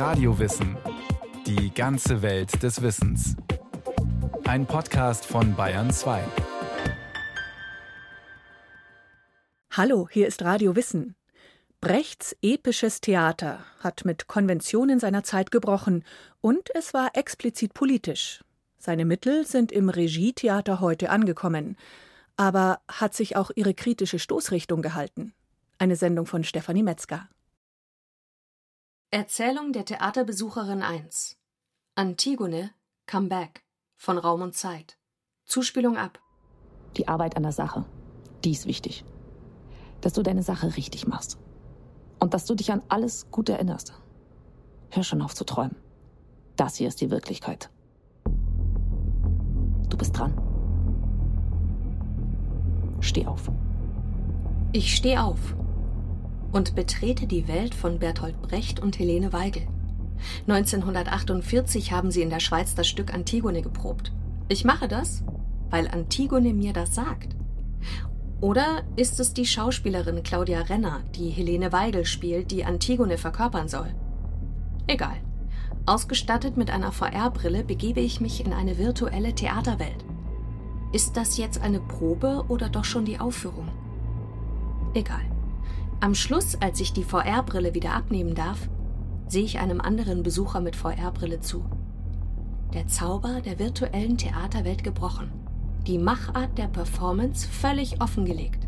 Radiowissen. Die ganze Welt des Wissens. Ein Podcast von Bayern 2. Hallo, hier ist Radio Wissen. Brechts episches Theater hat mit Konventionen seiner Zeit gebrochen und es war explizit politisch. Seine Mittel sind im Regietheater heute angekommen. Aber hat sich auch ihre kritische Stoßrichtung gehalten? Eine Sendung von Stefanie Metzger. Erzählung der Theaterbesucherin 1 Antigone Come Back von Raum und Zeit. Zuspielung ab. Die Arbeit an der Sache, die ist wichtig. Dass du deine Sache richtig machst. Und dass du dich an alles gut erinnerst. Hör schon auf zu träumen. Das hier ist die Wirklichkeit. Du bist dran. Steh auf. Ich stehe auf und betrete die Welt von Bertolt Brecht und Helene Weigel. 1948 haben sie in der Schweiz das Stück Antigone geprobt. Ich mache das, weil Antigone mir das sagt. Oder ist es die Schauspielerin Claudia Renner, die Helene Weigel spielt, die Antigone verkörpern soll? Egal. Ausgestattet mit einer VR-Brille begebe ich mich in eine virtuelle Theaterwelt. Ist das jetzt eine Probe oder doch schon die Aufführung? Egal. Am Schluss, als ich die VR-Brille wieder abnehmen darf, sehe ich einem anderen Besucher mit VR-Brille zu. Der Zauber der virtuellen Theaterwelt gebrochen. Die Machart der Performance völlig offengelegt.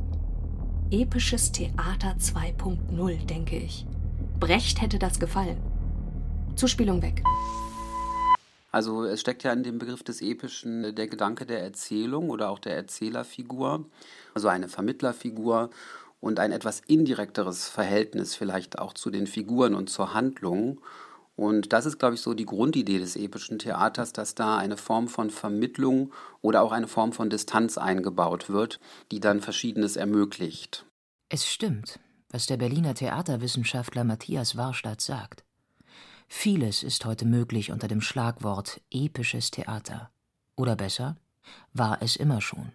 Episches Theater 2.0, denke ich. Brecht hätte das gefallen. Zuspielung weg. Also es steckt ja in dem Begriff des Epischen der Gedanke der Erzählung oder auch der Erzählerfigur, also eine Vermittlerfigur und ein etwas indirekteres Verhältnis vielleicht auch zu den Figuren und zur Handlung. Und das ist, glaube ich, so die Grundidee des epischen Theaters, dass da eine Form von Vermittlung oder auch eine Form von Distanz eingebaut wird, die dann Verschiedenes ermöglicht. Es stimmt, was der Berliner Theaterwissenschaftler Matthias Warstadt sagt. Vieles ist heute möglich unter dem Schlagwort episches Theater. Oder besser, war es immer schon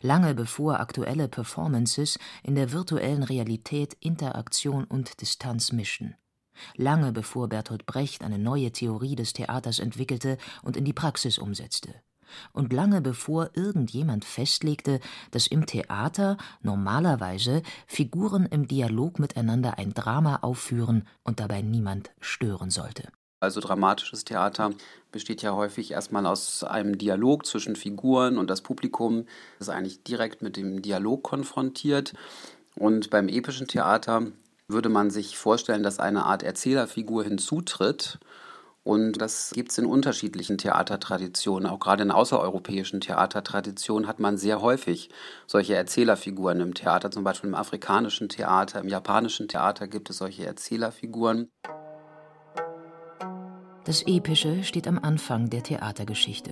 lange bevor aktuelle Performances in der virtuellen Realität Interaktion und Distanz mischten, lange bevor Bertolt Brecht eine neue Theorie des Theaters entwickelte und in die Praxis umsetzte, und lange bevor irgendjemand festlegte, dass im Theater normalerweise Figuren im Dialog miteinander ein Drama aufführen und dabei niemand stören sollte. Also dramatisches Theater besteht ja häufig erstmal aus einem Dialog zwischen Figuren und das Publikum ist eigentlich direkt mit dem Dialog konfrontiert. Und beim epischen Theater würde man sich vorstellen, dass eine Art Erzählerfigur hinzutritt. Und das gibt es in unterschiedlichen Theatertraditionen. Auch gerade in außereuropäischen Theatertraditionen hat man sehr häufig solche Erzählerfiguren im Theater. Zum Beispiel im afrikanischen Theater, im japanischen Theater gibt es solche Erzählerfiguren. Das Epische steht am Anfang der Theatergeschichte.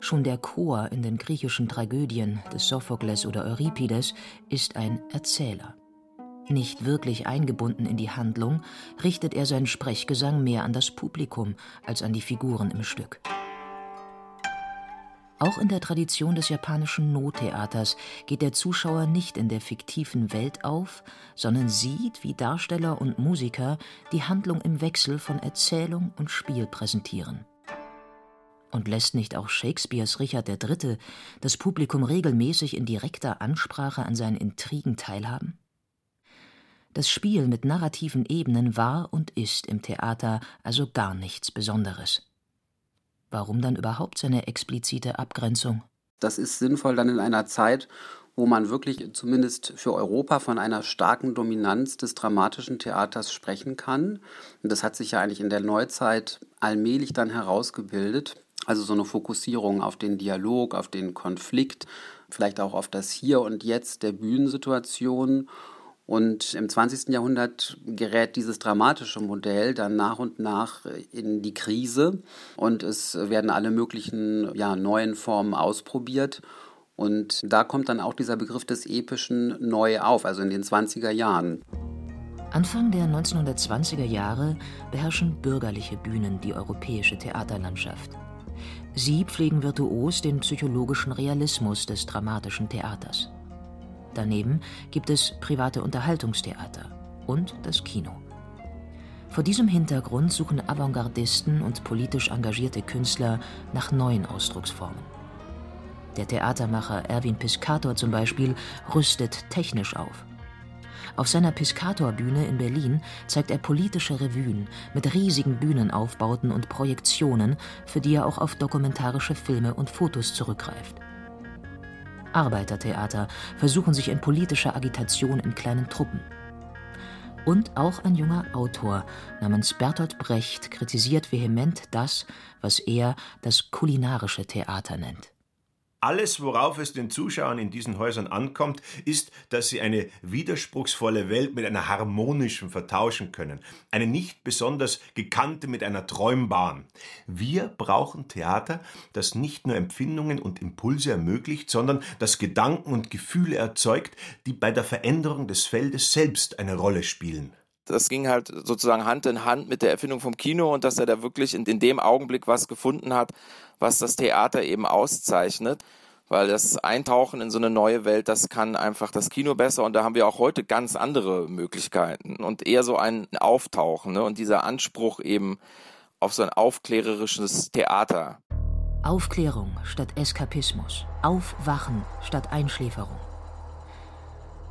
Schon der Chor in den griechischen Tragödien des Sophokles oder Euripides ist ein Erzähler. Nicht wirklich eingebunden in die Handlung, richtet er seinen Sprechgesang mehr an das Publikum als an die Figuren im Stück. Auch in der Tradition des japanischen No-Theaters geht der Zuschauer nicht in der fiktiven Welt auf, sondern sieht, wie Darsteller und Musiker die Handlung im Wechsel von Erzählung und Spiel präsentieren. Und lässt nicht auch Shakespeares Richard III. das Publikum regelmäßig in direkter Ansprache an seinen Intrigen teilhaben? Das Spiel mit narrativen Ebenen war und ist im Theater also gar nichts Besonderes. Warum dann überhaupt seine explizite Abgrenzung? Das ist sinnvoll dann in einer Zeit, wo man wirklich zumindest für Europa von einer starken Dominanz des dramatischen Theaters sprechen kann. Und das hat sich ja eigentlich in der Neuzeit allmählich dann herausgebildet. Also so eine Fokussierung auf den Dialog, auf den Konflikt, vielleicht auch auf das Hier und Jetzt der Bühnensituation und im 20. Jahrhundert gerät dieses dramatische Modell dann nach und nach in die Krise und es werden alle möglichen ja, neuen Formen ausprobiert. Und da kommt dann auch dieser Begriff des Epischen neu auf, also in den 20er Jahren. Anfang der 1920er Jahre beherrschen bürgerliche Bühnen die europäische Theaterlandschaft. Sie pflegen virtuos den psychologischen Realismus des dramatischen Theaters. Daneben gibt es private Unterhaltungstheater und das Kino. Vor diesem Hintergrund suchen Avantgardisten und politisch engagierte Künstler nach neuen Ausdrucksformen. Der Theatermacher Erwin Piscator zum Beispiel rüstet technisch auf. Auf seiner Piscator-Bühne in Berlin zeigt er politische Revuen mit riesigen Bühnenaufbauten und Projektionen, für die er auch auf dokumentarische Filme und Fotos zurückgreift. Arbeitertheater versuchen sich in politischer Agitation in kleinen Truppen. Und auch ein junger Autor namens Bertolt Brecht kritisiert vehement das, was er das kulinarische Theater nennt. Alles, worauf es den Zuschauern in diesen Häusern ankommt, ist, dass sie eine widerspruchsvolle Welt mit einer harmonischen vertauschen können. Eine nicht besonders gekannte mit einer träumbaren. Wir brauchen Theater, das nicht nur Empfindungen und Impulse ermöglicht, sondern das Gedanken und Gefühle erzeugt, die bei der Veränderung des Feldes selbst eine Rolle spielen das ging halt sozusagen Hand in Hand mit der Erfindung vom Kino und dass er da wirklich in, in dem Augenblick was gefunden hat, was das Theater eben auszeichnet. Weil das Eintauchen in so eine neue Welt, das kann einfach das Kino besser und da haben wir auch heute ganz andere Möglichkeiten und eher so ein Auftauchen ne? und dieser Anspruch eben auf so ein aufklärerisches Theater. Aufklärung statt Eskapismus, Aufwachen statt Einschläferung.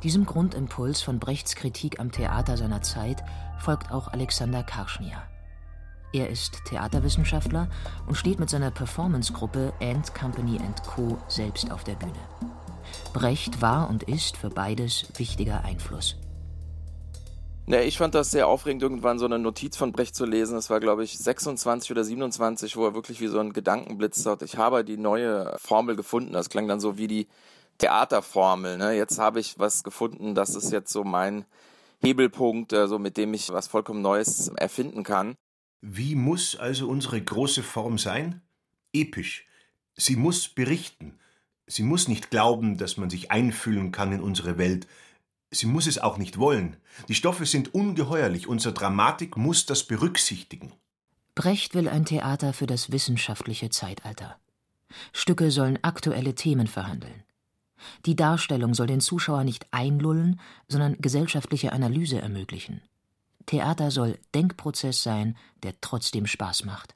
Diesem Grundimpuls von Brechts Kritik am Theater seiner Zeit folgt auch Alexander Karschnia. Er ist Theaterwissenschaftler und steht mit seiner Performancegruppe Ant Company Co. selbst auf der Bühne. Brecht war und ist für beides wichtiger Einfluss. Ne, ich fand das sehr aufregend, irgendwann so eine Notiz von Brecht zu lesen. Das war, glaube ich, 26 oder 27, wo er wirklich wie so ein Gedankenblitz sagt, ich habe die neue Formel gefunden. Das klang dann so wie die Theaterformel. Ne? Jetzt habe ich was gefunden, das ist jetzt so mein Hebelpunkt, also mit dem ich was vollkommen Neues erfinden kann. Wie muss also unsere große Form sein? Episch. Sie muss berichten. Sie muss nicht glauben, dass man sich einfühlen kann in unsere Welt. Sie muss es auch nicht wollen. Die Stoffe sind ungeheuerlich. Unsere Dramatik muss das berücksichtigen. Brecht will ein Theater für das wissenschaftliche Zeitalter. Stücke sollen aktuelle Themen verhandeln. Die Darstellung soll den Zuschauer nicht einlullen, sondern gesellschaftliche Analyse ermöglichen. Theater soll Denkprozess sein, der trotzdem Spaß macht.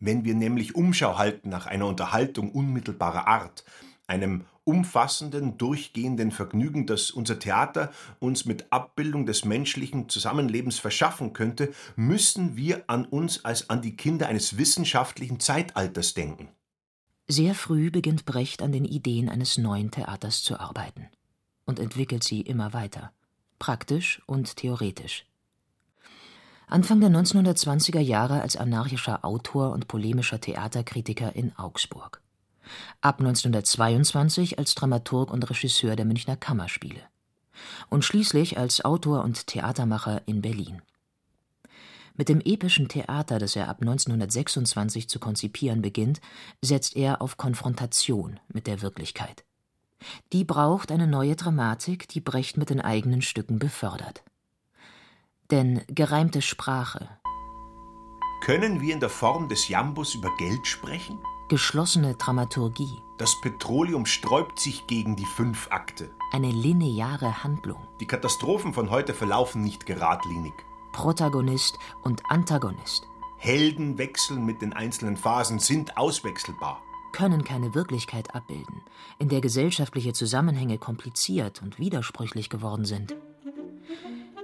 Wenn wir nämlich Umschau halten nach einer Unterhaltung unmittelbarer Art, einem umfassenden, durchgehenden Vergnügen, das unser Theater uns mit Abbildung des menschlichen Zusammenlebens verschaffen könnte, müssen wir an uns als an die Kinder eines wissenschaftlichen Zeitalters denken. Sehr früh beginnt Brecht an den Ideen eines neuen Theaters zu arbeiten und entwickelt sie immer weiter, praktisch und theoretisch. Anfang der 1920er Jahre als anarchischer Autor und polemischer Theaterkritiker in Augsburg. Ab 1922 als Dramaturg und Regisseur der Münchner Kammerspiele. Und schließlich als Autor und Theatermacher in Berlin. Mit dem epischen Theater, das er ab 1926 zu konzipieren beginnt, setzt er auf Konfrontation mit der Wirklichkeit. Die braucht eine neue Dramatik, die Brecht mit den eigenen Stücken befördert. Denn gereimte Sprache. Können wir in der Form des Jambus über Geld sprechen? Geschlossene Dramaturgie. Das Petroleum sträubt sich gegen die fünf Akte. Eine lineare Handlung. Die Katastrophen von heute verlaufen nicht geradlinig. Protagonist und Antagonist. Helden wechseln mit den einzelnen Phasen, sind auswechselbar. Können keine Wirklichkeit abbilden, in der gesellschaftliche Zusammenhänge kompliziert und widersprüchlich geworden sind.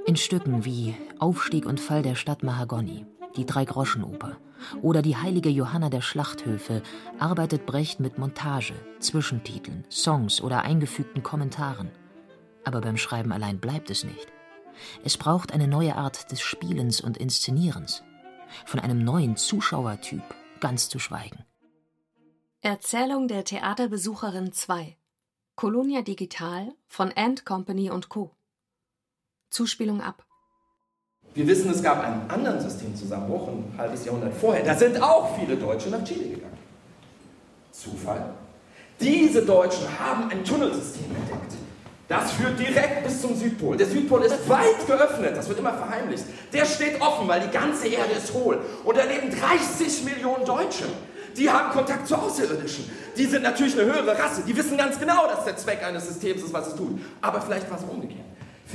In Stücken wie Aufstieg und Fall der Stadt Mahagoni, die Dreigroschenoper oder die heilige Johanna der Schlachthöfe arbeitet Brecht mit Montage, Zwischentiteln, Songs oder eingefügten Kommentaren. Aber beim Schreiben allein bleibt es nicht. Es braucht eine neue Art des Spielens und Inszenierens. Von einem neuen Zuschauertyp ganz zu schweigen. Erzählung der Theaterbesucherin 2 Colonia Digital von Ant Company und Co. Zuspielung ab. Wir wissen, es gab einen anderen Systemzusammenbruch ein halbes Jahrhundert vorher. Da sind auch viele Deutsche nach Chile gegangen. Zufall? Diese Deutschen haben ein Tunnelsystem entdeckt. Das führt direkt bis zum Südpol. Der Südpol ist weit geöffnet, das wird immer verheimlicht. Der steht offen, weil die ganze Erde ist hohl. Und da leben 30 Millionen Deutsche. Die haben Kontakt zu Außerirdischen. Die sind natürlich eine höhere Rasse. Die wissen ganz genau, dass der Zweck eines Systems ist, was es tut. Aber vielleicht war es umgekehrt.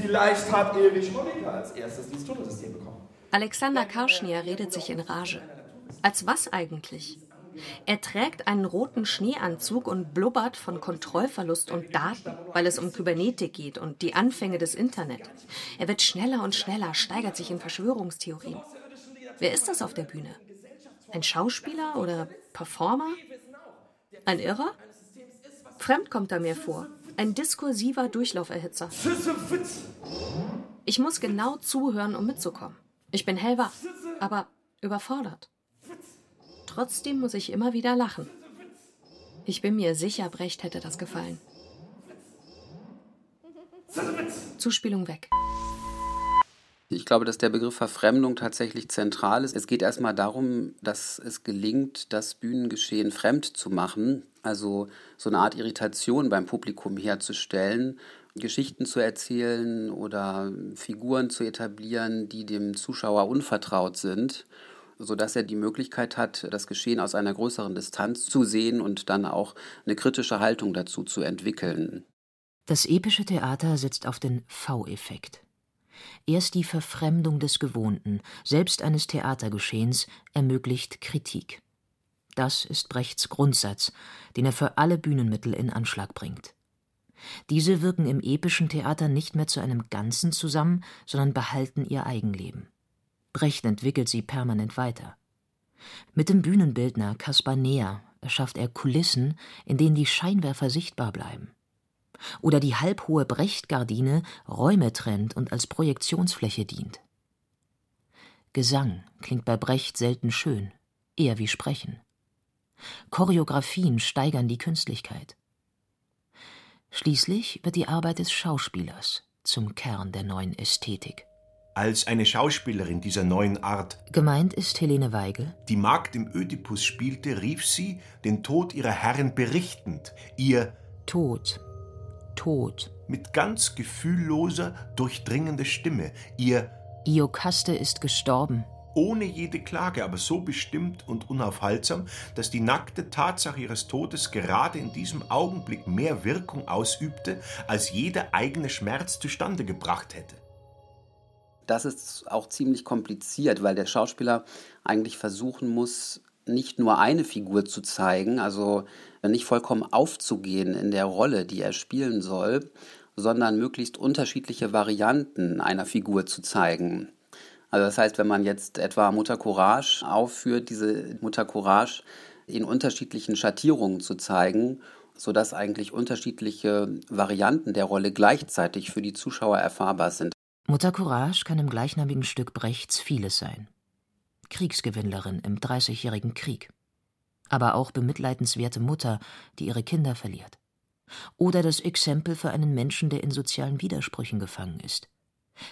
Vielleicht hat Erich Honecker als erstes dieses Tunnelsystem bekommen. Alexander Karschnier redet sich in Rage. Als was eigentlich? Er trägt einen roten Schneeanzug und blubbert von Kontrollverlust und Daten, weil es um Kybernetik geht und die Anfänge des Internet. Er wird schneller und schneller, steigert sich in Verschwörungstheorien. Wer ist das auf der Bühne? Ein Schauspieler oder Performer? Ein Irrer? Fremd kommt er mir vor. Ein diskursiver Durchlauferhitzer. Ich muss genau zuhören, um mitzukommen. Ich bin hellwach, aber überfordert. Trotzdem muss ich immer wieder lachen. Ich bin mir sicher, Brecht hätte das gefallen. Zuspielung weg. Ich glaube, dass der Begriff Verfremdung tatsächlich zentral ist. Es geht erstmal darum, dass es gelingt, das Bühnengeschehen fremd zu machen, also so eine Art Irritation beim Publikum herzustellen, Geschichten zu erzählen oder Figuren zu etablieren, die dem Zuschauer unvertraut sind, sodass er die Möglichkeit hat, das Geschehen aus einer größeren Distanz zu sehen und dann auch eine kritische Haltung dazu zu entwickeln. Das epische Theater setzt auf den V-Effekt. Erst die Verfremdung des Gewohnten, selbst eines Theatergeschehens, ermöglicht Kritik. Das ist Brechts Grundsatz, den er für alle Bühnenmittel in Anschlag bringt. Diese wirken im epischen Theater nicht mehr zu einem Ganzen zusammen, sondern behalten ihr Eigenleben. Brecht entwickelt sie permanent weiter. Mit dem Bühnenbildner Caspar Neher erschafft er Kulissen, in denen die Scheinwerfer sichtbar bleiben oder die halbhohe Brechtgardine Räume trennt und als Projektionsfläche dient. Gesang klingt bei Brecht selten schön, eher wie Sprechen. Choreografien steigern die Künstlichkeit. Schließlich wird die Arbeit des Schauspielers zum Kern der neuen Ästhetik. Als eine Schauspielerin dieser neuen Art gemeint ist Helene Weigel, die Magd im Ödipus spielte, rief sie, den Tod ihrer Herrin berichtend, ihr Tod tot. Mit ganz gefühlloser, durchdringender Stimme. Ihr Iokaste ist gestorben. Ohne jede Klage, aber so bestimmt und unaufhaltsam, dass die nackte Tatsache ihres Todes gerade in diesem Augenblick mehr Wirkung ausübte, als jeder eigene Schmerz zustande gebracht hätte. Das ist auch ziemlich kompliziert, weil der Schauspieler eigentlich versuchen muss, nicht nur eine Figur zu zeigen, also nicht vollkommen aufzugehen in der Rolle, die er spielen soll, sondern möglichst unterschiedliche Varianten einer Figur zu zeigen. Also das heißt, wenn man jetzt etwa Mutter Courage aufführt, diese Mutter Courage in unterschiedlichen Schattierungen zu zeigen, sodass eigentlich unterschiedliche Varianten der Rolle gleichzeitig für die Zuschauer erfahrbar sind. Mutter Courage kann im gleichnamigen Stück Brechts vieles sein. Kriegsgewinnlerin im Dreißigjährigen Krieg aber auch bemitleidenswerte Mutter, die ihre Kinder verliert. Oder das Exempel für einen Menschen, der in sozialen Widersprüchen gefangen ist.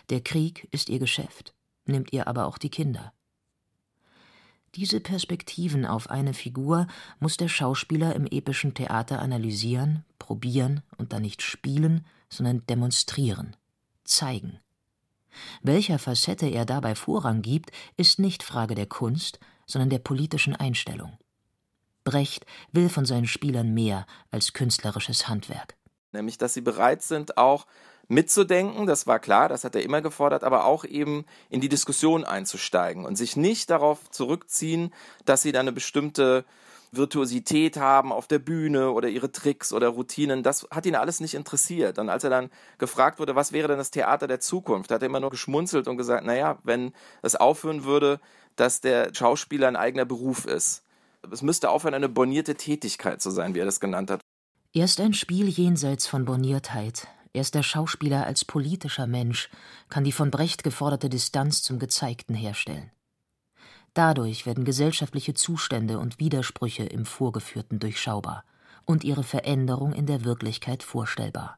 Der Krieg ist ihr Geschäft, nimmt ihr aber auch die Kinder. Diese Perspektiven auf eine Figur muss der Schauspieler im epischen Theater analysieren, probieren und dann nicht spielen, sondern demonstrieren, zeigen. Welcher Facette er dabei Vorrang gibt, ist nicht Frage der Kunst, sondern der politischen Einstellung. Brecht will von seinen Spielern mehr als künstlerisches Handwerk. Nämlich, dass sie bereit sind, auch mitzudenken, das war klar, das hat er immer gefordert, aber auch eben in die Diskussion einzusteigen und sich nicht darauf zurückziehen, dass sie dann eine bestimmte Virtuosität haben auf der Bühne oder ihre Tricks oder Routinen. Das hat ihn alles nicht interessiert. Und als er dann gefragt wurde, was wäre denn das Theater der Zukunft, hat er immer nur geschmunzelt und gesagt, naja, wenn es aufhören würde, dass der Schauspieler ein eigener Beruf ist es müsste aufhören, eine bornierte Tätigkeit zu sein, wie er das genannt hat. Erst ein Spiel jenseits von Borniertheit, erst der Schauspieler als politischer Mensch kann die von Brecht geforderte Distanz zum Gezeigten herstellen. Dadurch werden gesellschaftliche Zustände und Widersprüche im Vorgeführten durchschaubar und ihre Veränderung in der Wirklichkeit vorstellbar.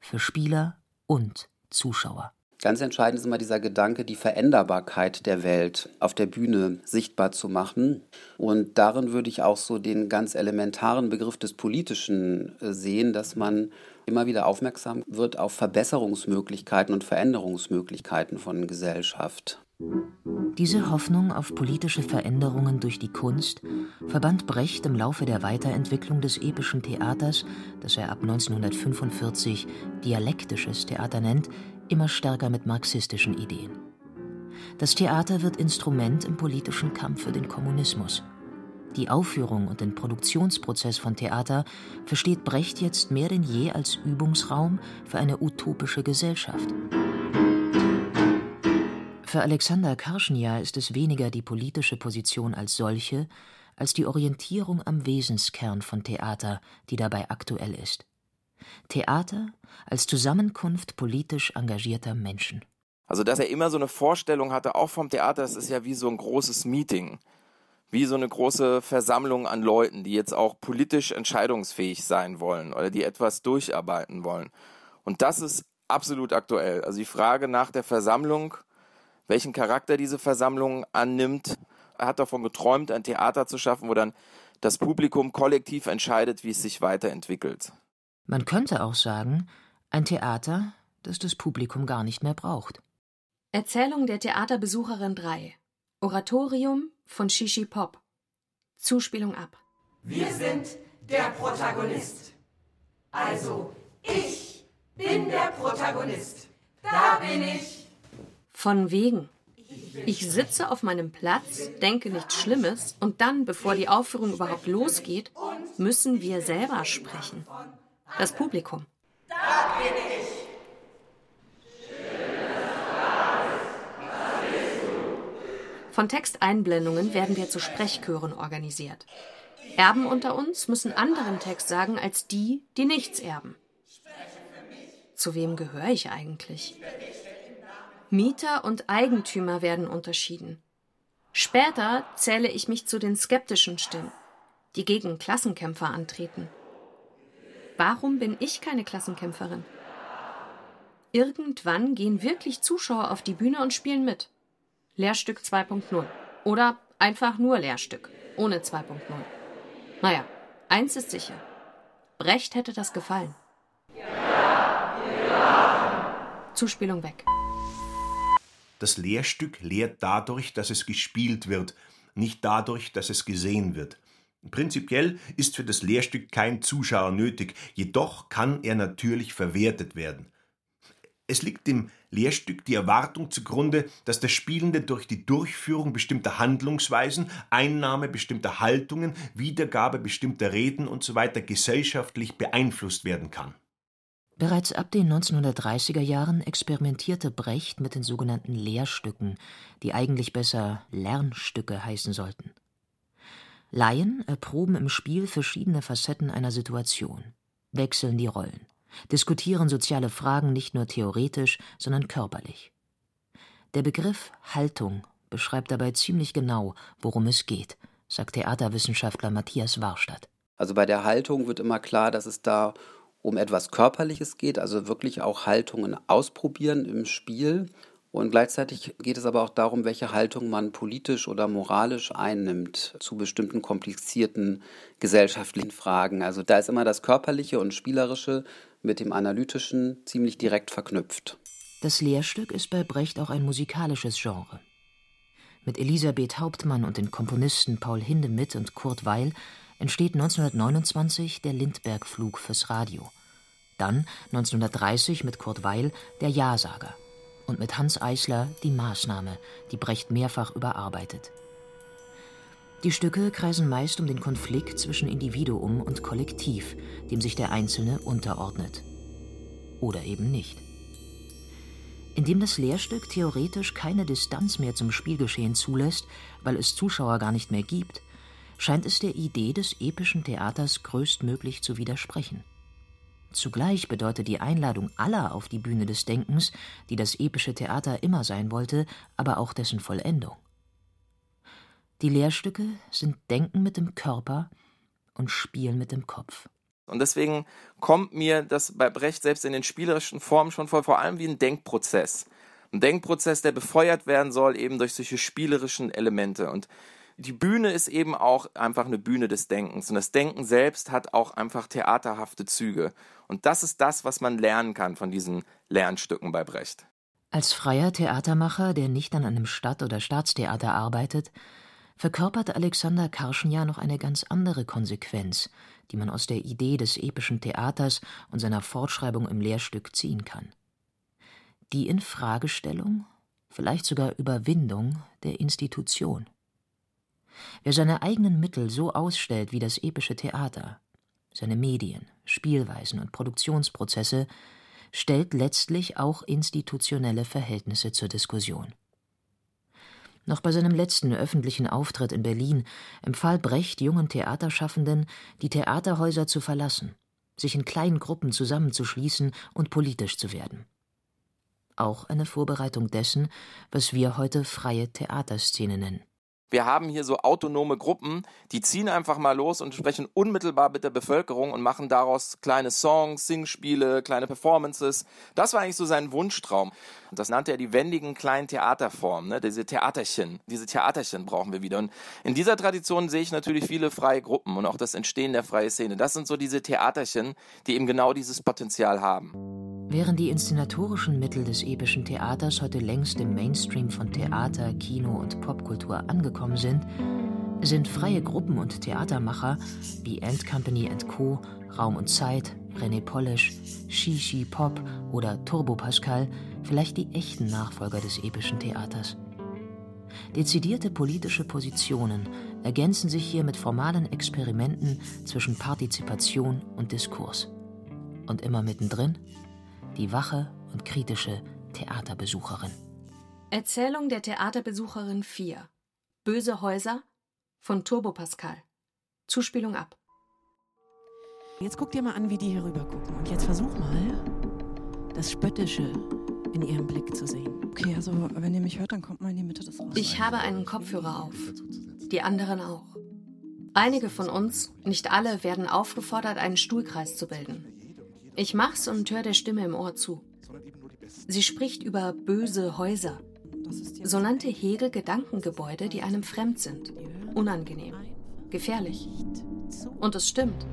Für Spieler und Zuschauer. Ganz entscheidend ist immer dieser Gedanke, die Veränderbarkeit der Welt auf der Bühne sichtbar zu machen. Und darin würde ich auch so den ganz elementaren Begriff des Politischen äh, sehen, dass man immer wieder aufmerksam wird auf Verbesserungsmöglichkeiten und Veränderungsmöglichkeiten von Gesellschaft. Diese Hoffnung auf politische Veränderungen durch die Kunst verband Brecht im Laufe der Weiterentwicklung des epischen Theaters, das er ab 1945 dialektisches Theater nennt, immer stärker mit marxistischen Ideen. Das Theater wird Instrument im politischen Kampf für den Kommunismus. Die Aufführung und den Produktionsprozess von Theater versteht Brecht jetzt mehr denn je als Übungsraum für eine utopische Gesellschaft. Für Alexander Karschnia ist es weniger die politische Position als solche, als die Orientierung am Wesenskern von Theater, die dabei aktuell ist. Theater als Zusammenkunft politisch engagierter Menschen. Also, dass er immer so eine Vorstellung hatte, auch vom Theater, das ist ja wie so ein großes Meeting, wie so eine große Versammlung an Leuten, die jetzt auch politisch entscheidungsfähig sein wollen oder die etwas durcharbeiten wollen. Und das ist absolut aktuell. Also die Frage nach der Versammlung welchen Charakter diese Versammlung annimmt. Er hat davon geträumt, ein Theater zu schaffen, wo dann das Publikum kollektiv entscheidet, wie es sich weiterentwickelt. Man könnte auch sagen, ein Theater, das das Publikum gar nicht mehr braucht. Erzählung der Theaterbesucherin 3. Oratorium von Shishi Pop. Zuspielung ab. Wir sind der Protagonist. Also, ich bin der Protagonist. Da bin ich. Von wegen. Ich sitze auf meinem Platz, denke nichts Schlimmes und dann, bevor die Aufführung überhaupt losgeht, müssen wir selber sprechen. Das Publikum. Da bin ich. Von Texteinblendungen werden wir zu Sprechchören organisiert. Erben unter uns müssen anderen Text sagen als die, die nichts erben. Zu wem gehöre ich eigentlich? Mieter und Eigentümer werden unterschieden. Später zähle ich mich zu den skeptischen Stimmen, die gegen Klassenkämpfer antreten. Warum bin ich keine Klassenkämpferin? Irgendwann gehen wirklich Zuschauer auf die Bühne und spielen mit. Lehrstück 2.0. Oder einfach nur Lehrstück, ohne 2.0. Naja, eins ist sicher. Brecht hätte das gefallen. Zuspielung weg. Das Lehrstück lehrt dadurch, dass es gespielt wird, nicht dadurch, dass es gesehen wird. Prinzipiell ist für das Lehrstück kein Zuschauer nötig, jedoch kann er natürlich verwertet werden. Es liegt dem Lehrstück die Erwartung zugrunde, dass der Spielende durch die Durchführung bestimmter Handlungsweisen, Einnahme bestimmter Haltungen, Wiedergabe bestimmter Reden usw. So gesellschaftlich beeinflusst werden kann. Bereits ab den 1930er Jahren experimentierte Brecht mit den sogenannten Lehrstücken, die eigentlich besser Lernstücke heißen sollten. Laien erproben im Spiel verschiedene Facetten einer Situation, wechseln die Rollen, diskutieren soziale Fragen nicht nur theoretisch, sondern körperlich. Der Begriff Haltung beschreibt dabei ziemlich genau, worum es geht, sagt Theaterwissenschaftler Matthias Warstadt. Also bei der Haltung wird immer klar, dass es da um etwas Körperliches geht, also wirklich auch Haltungen ausprobieren im Spiel. Und gleichzeitig geht es aber auch darum, welche Haltung man politisch oder moralisch einnimmt zu bestimmten komplizierten gesellschaftlichen Fragen. Also da ist immer das Körperliche und Spielerische mit dem Analytischen ziemlich direkt verknüpft. Das Lehrstück ist bei Brecht auch ein musikalisches Genre. Mit Elisabeth Hauptmann und den Komponisten Paul Hindemith und Kurt Weil entsteht 1929 der Lindbergh-Flug fürs Radio. Dann 1930 mit Kurt Weil der Ja-Sager und mit Hans Eisler die Maßnahme, die Brecht mehrfach überarbeitet. Die Stücke kreisen meist um den Konflikt zwischen Individuum und Kollektiv, dem sich der Einzelne unterordnet. Oder eben nicht. Indem das Lehrstück theoretisch keine Distanz mehr zum Spielgeschehen zulässt, weil es Zuschauer gar nicht mehr gibt, scheint es der Idee des epischen Theaters größtmöglich zu widersprechen. Zugleich bedeutet die Einladung aller auf die Bühne des Denkens, die das epische Theater immer sein wollte, aber auch dessen Vollendung. Die Lehrstücke sind Denken mit dem Körper und Spielen mit dem Kopf. Und deswegen kommt mir das bei Brecht selbst in den spielerischen Formen schon vor, vor allem wie ein Denkprozess. Ein Denkprozess, der befeuert werden soll, eben durch solche spielerischen Elemente. Und die Bühne ist eben auch einfach eine Bühne des Denkens. Und das Denken selbst hat auch einfach theaterhafte Züge. Und das ist das, was man lernen kann von diesen Lernstücken bei Brecht. Als freier Theatermacher, der nicht an einem Stadt- oder Staatstheater arbeitet, verkörpert Alexander Karschenja noch eine ganz andere Konsequenz, die man aus der Idee des epischen Theaters und seiner Fortschreibung im Lehrstück ziehen kann. Die Infragestellung vielleicht sogar Überwindung der Institution. Wer seine eigenen Mittel so ausstellt wie das epische Theater, seine Medien, Spielweisen und Produktionsprozesse, stellt letztlich auch institutionelle Verhältnisse zur Diskussion. Noch bei seinem letzten öffentlichen Auftritt in Berlin empfahl Brecht jungen Theaterschaffenden, die Theaterhäuser zu verlassen, sich in kleinen Gruppen zusammenzuschließen und politisch zu werden. Auch eine Vorbereitung dessen, was wir heute freie Theaterszene nennen. Wir haben hier so autonome Gruppen, die ziehen einfach mal los und sprechen unmittelbar mit der Bevölkerung und machen daraus kleine Songs, Singspiele, kleine Performances. Das war eigentlich so sein Wunschtraum. Und das nannte er die wendigen kleinen Theaterformen, ne? diese Theaterchen. Diese Theaterchen brauchen wir wieder. Und in dieser Tradition sehe ich natürlich viele freie Gruppen und auch das Entstehen der freien Szene. Das sind so diese Theaterchen, die eben genau dieses Potenzial haben. Während die inszenatorischen Mittel des epischen Theaters heute längst im Mainstream von Theater, Kino und Popkultur angekommen sind, sind freie Gruppen und Theatermacher wie Ant Company Co., Raum und Zeit, René Polish, Shishi Pop oder Turbo Pascal vielleicht die echten Nachfolger des epischen Theaters. Dezidierte politische Positionen ergänzen sich hier mit formalen Experimenten zwischen Partizipation und Diskurs. Und immer mittendrin die wache und kritische Theaterbesucherin. Erzählung der Theaterbesucherin 4 Böse Häuser von Turbo Pascal. Zuspielung ab. Jetzt guck dir mal an, wie die hier rüber gucken. Und jetzt versuch mal, das Spöttische in ihrem Blick zu sehen. Okay, also wenn ihr mich hört, dann kommt mal in die Mitte des Raums. Ich habe einen Kopfhörer auf. Die anderen auch. Einige von uns, nicht alle, werden aufgefordert, einen Stuhlkreis zu bilden. Ich mach's und höre der Stimme im Ohr zu. Sie spricht über böse Häuser. So nannte Hegel Gedankengebäude, die einem fremd sind, unangenehm, gefährlich. Und es stimmt.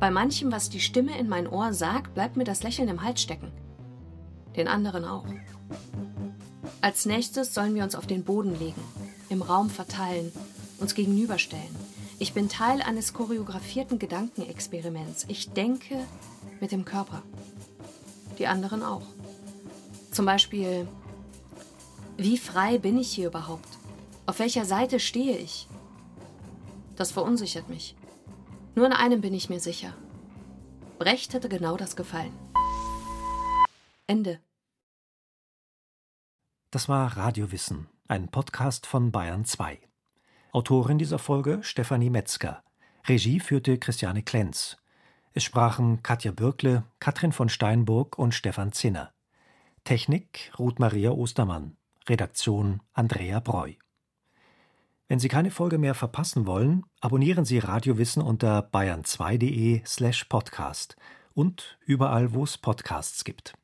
Bei manchem, was die Stimme in mein Ohr sagt, bleibt mir das Lächeln im Hals stecken. Den anderen auch. Als nächstes sollen wir uns auf den Boden legen, im Raum verteilen, uns gegenüberstellen. Ich bin Teil eines choreografierten Gedankenexperiments. Ich denke mit dem Körper. Die anderen auch. Zum Beispiel, wie frei bin ich hier überhaupt? Auf welcher Seite stehe ich? Das verunsichert mich. Nur in einem bin ich mir sicher. Brecht hätte genau das gefallen. Ende. Das war Radiowissen, ein Podcast von Bayern 2. Autorin dieser Folge Stefanie Metzger. Regie führte Christiane Klenz. Es sprachen Katja Bürkle, Katrin von Steinburg und Stefan Zinner. Technik Ruth Maria Ostermann. Redaktion Andrea Breu. Wenn Sie keine Folge mehr verpassen wollen, abonnieren Sie Radiowissen unter bayern2.de slash podcast und überall, wo es Podcasts gibt.